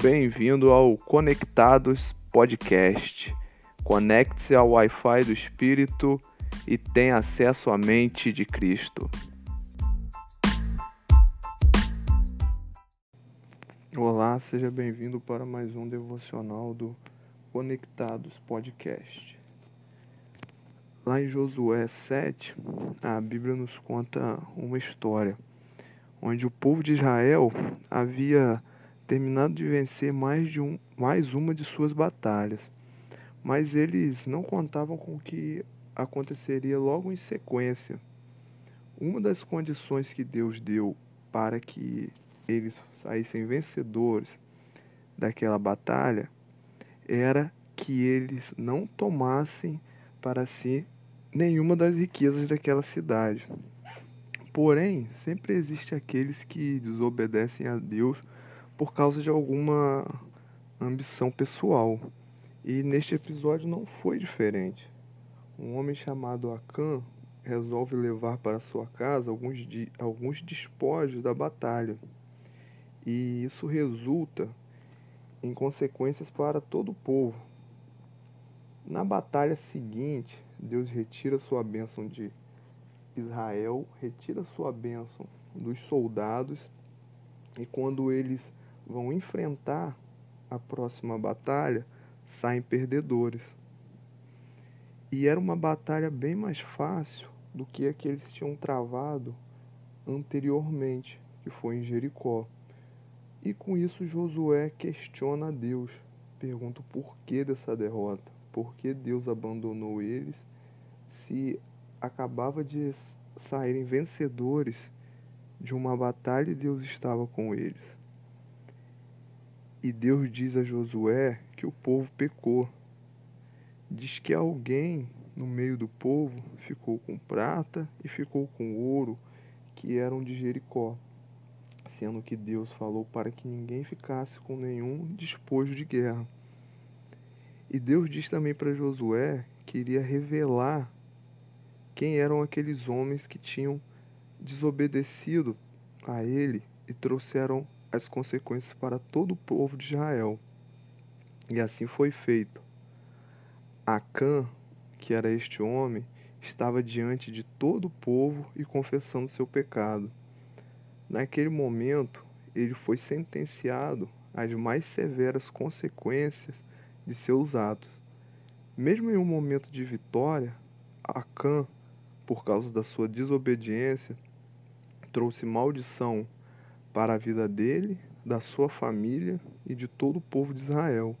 Bem-vindo ao Conectados Podcast. Conecte-se ao Wi-Fi do Espírito e tenha acesso à mente de Cristo. Olá, seja bem-vindo para mais um devocional do Conectados Podcast. Lá em Josué 7, a Bíblia nos conta uma história onde o povo de Israel havia terminado de vencer mais, de um, mais uma de suas batalhas, mas eles não contavam com o que aconteceria logo em sequência. Uma das condições que Deus deu para que eles saíssem vencedores daquela batalha era que eles não tomassem para si nenhuma das riquezas daquela cidade. Porém, sempre existe aqueles que desobedecem a Deus por causa de alguma ambição pessoal. E neste episódio não foi diferente. Um homem chamado Akan resolve levar para sua casa alguns, alguns despojos da batalha. E isso resulta em consequências para todo o povo. Na batalha seguinte, Deus retira sua bênção de Israel, retira sua bênção dos soldados, e quando eles vão enfrentar a próxima batalha, saem perdedores. E era uma batalha bem mais fácil do que a que eles tinham travado anteriormente, que foi em Jericó. E com isso Josué questiona a Deus, pergunta o porquê dessa derrota, por que Deus abandonou eles se acabava de saírem vencedores de uma batalha e Deus estava com eles. E Deus diz a Josué que o povo pecou. Diz que alguém no meio do povo ficou com prata e ficou com ouro que eram de Jericó, sendo que Deus falou para que ninguém ficasse com nenhum despojo de guerra. E Deus diz também para Josué que iria revelar quem eram aqueles homens que tinham desobedecido a ele e trouxeram as consequências para todo o povo de Israel. E assim foi feito. Acã, que era este homem, estava diante de todo o povo e confessando seu pecado. Naquele momento, ele foi sentenciado às mais severas consequências de seus atos. Mesmo em um momento de vitória, Acã, por causa da sua desobediência, trouxe maldição para a vida dele, da sua família e de todo o povo de Israel.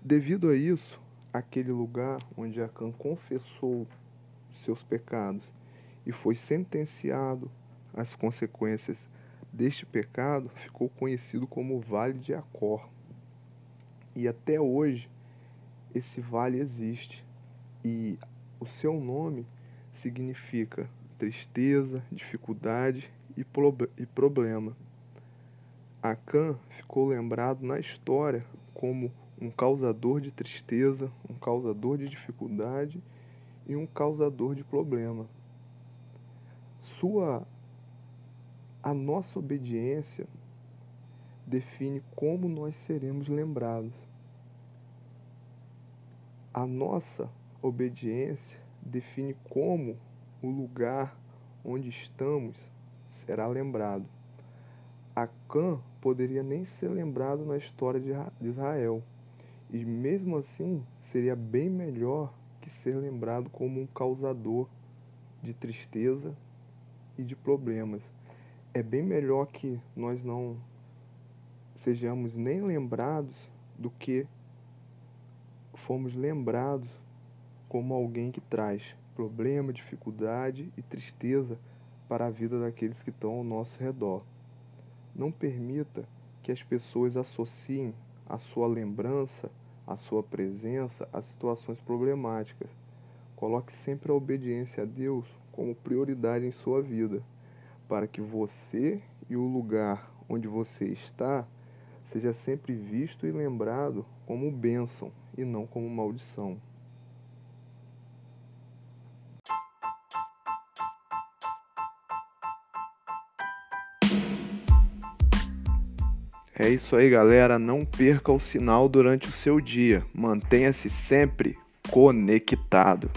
Devido a isso, aquele lugar onde Acã confessou seus pecados e foi sentenciado às consequências deste pecado ficou conhecido como Vale de Acor. E até hoje esse vale existe e o seu nome significa tristeza, dificuldade e, e problema. Ficou lembrado na história como um causador de tristeza, um causador de dificuldade e um causador de problema. Sua a nossa obediência define como nós seremos lembrados. A nossa obediência define como o lugar onde estamos será lembrado. Acã poderia nem ser lembrado na história de Israel, e mesmo assim seria bem melhor que ser lembrado como um causador de tristeza e de problemas. É bem melhor que nós não sejamos nem lembrados do que fomos lembrados como alguém que traz problema, dificuldade e tristeza para a vida daqueles que estão ao nosso redor. Não permita que as pessoas associem a sua lembrança, a sua presença a situações problemáticas. Coloque sempre a obediência a Deus como prioridade em sua vida, para que você e o lugar onde você está seja sempre visto e lembrado como bênção e não como maldição. É isso aí, galera. Não perca o sinal durante o seu dia. Mantenha-se sempre conectado.